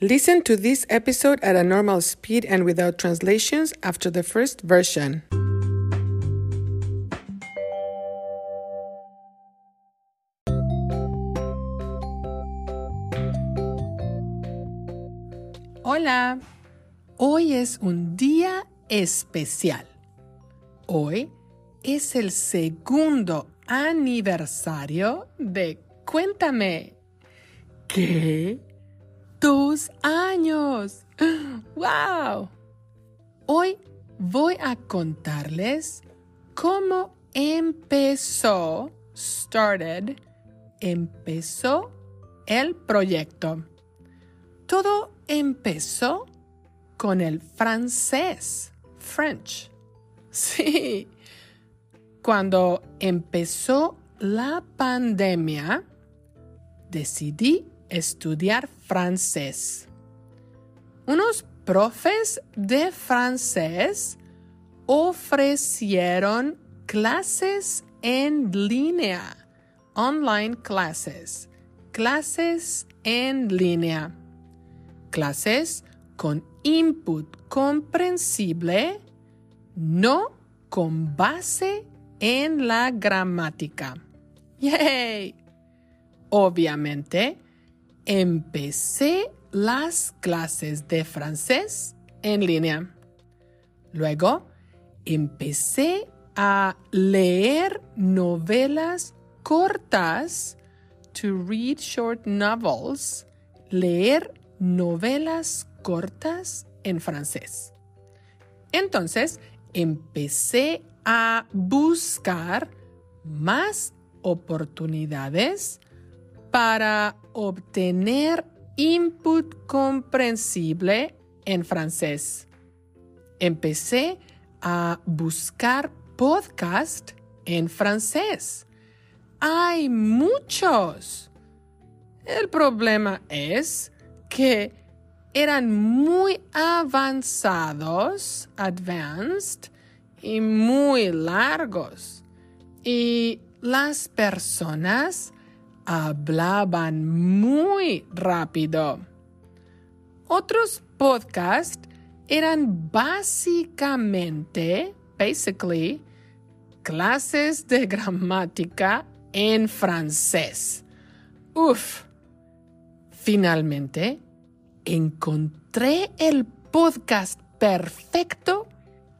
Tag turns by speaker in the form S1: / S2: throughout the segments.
S1: Listen to this episode at a normal speed and without translations after the first version. Hola, hoy es un día especial. Hoy es el segundo aniversario de Cuéntame. ¿Qué? Dos años. ¡Wow! Hoy voy a contarles cómo empezó, started, empezó el proyecto. Todo empezó con el francés, French. Sí. Cuando empezó la pandemia, decidí estudiar francés. Unos profes de francés ofrecieron clases en línea, online clases, clases en línea, clases con input comprensible, no con base en la gramática. ¡Yay! Obviamente, empecé las clases de francés en línea. Luego, empecé a leer novelas cortas, to read short novels, leer novelas cortas en francés. Entonces, empecé a buscar más oportunidades para obtener input comprensible en francés. Empecé a buscar podcast en francés. Hay muchos. El problema es que eran muy avanzados, advanced, y muy largos. Y las personas hablaban muy rápido. Otros podcasts eran básicamente, basically, clases de gramática en francés. Uf. Finalmente, encontré el podcast perfecto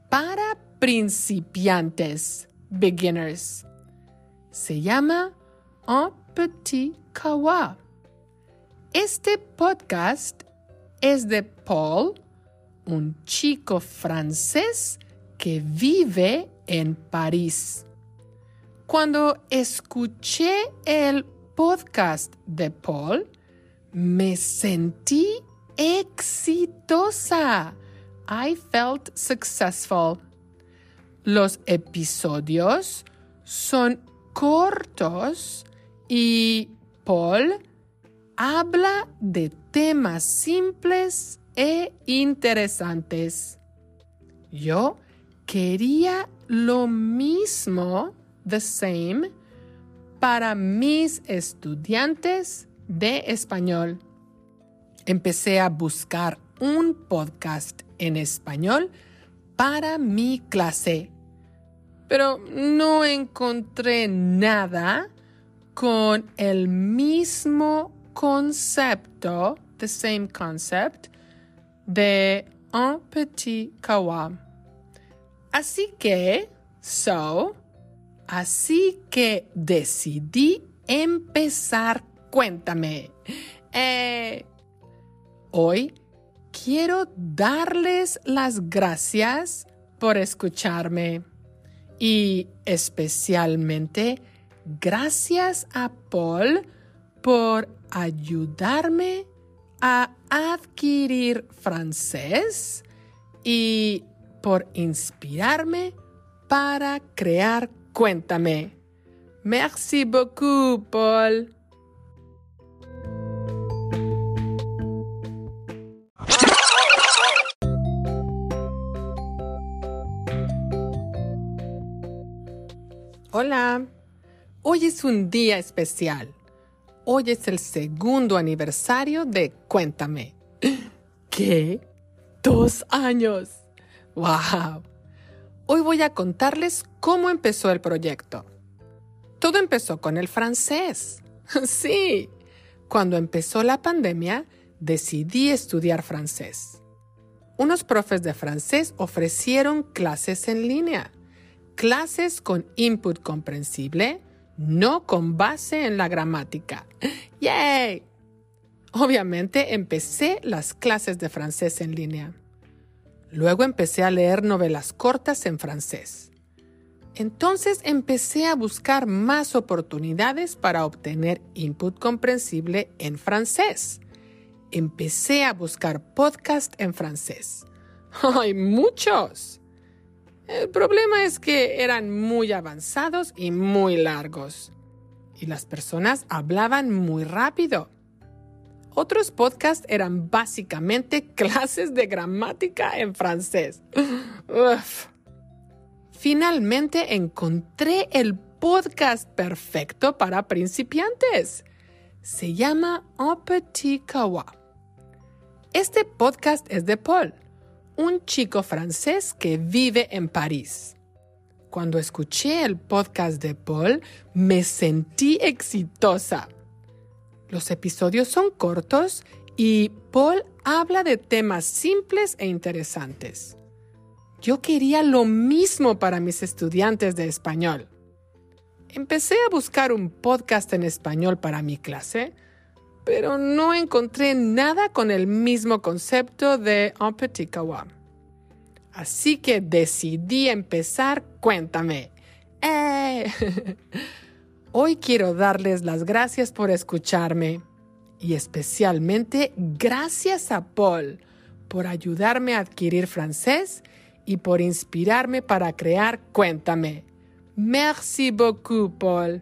S1: para principiantes, beginners. Se llama Un Petit Kawa. Este podcast es de Paul, un chico francés que vive en París. Cuando escuché el podcast de Paul, me sentí exitosa. I felt successful. Los episodios son cortos y Paul habla de temas simples e interesantes. Yo quería lo mismo, the same, para mis estudiantes de español. Empecé a buscar un podcast en español para mi clase pero no encontré nada con el mismo concepto, the same concept, de un petit kawa. Así que, so, así que decidí empezar. Cuéntame. Eh, hoy quiero darles las gracias por escucharme y especialmente gracias a Paul por ayudarme a adquirir francés y por inspirarme para crear Cuéntame. Merci beaucoup, Paul. Hola, hoy es un día especial. Hoy es el segundo aniversario de Cuéntame. ¿Qué? Dos años. ¡Wow! Hoy voy a contarles cómo empezó el proyecto. Todo empezó con el francés. Sí, cuando empezó la pandemia, decidí estudiar francés. Unos profes de francés ofrecieron clases en línea, clases con input comprensible, no con base en la gramática. ¡Yay! Obviamente empecé las clases de francés en línea. Luego empecé a leer novelas cortas en francés. Entonces empecé a buscar más oportunidades para obtener input comprensible en francés. Empecé a buscar podcasts en francés. ¡Hay muchos! El problema es que eran muy avanzados y muy largos. Y las personas hablaban muy rápido. Otros podcasts eran básicamente clases de gramática en francés. Finalmente encontré el podcast perfecto para principiantes. Se llama Un Petit Kawa. Este podcast es de Paul, un chico francés que vive en París. Cuando escuché el podcast de Paul, me sentí exitosa. Los episodios son cortos y Paul habla de temas simples e interesantes. Yo quería lo mismo para mis estudiantes de español. Empecé a buscar un podcast en español para mi clase, pero no encontré nada con el mismo concepto de Un Petit Kawa. Así que decidí empezar Cuéntame. ¡Eh! Hoy quiero darles las gracias por escucharme y especialmente gracias a Paul por ayudarme a adquirir francés y por inspirarme para crear Cuéntame. Merci beaucoup, Paul.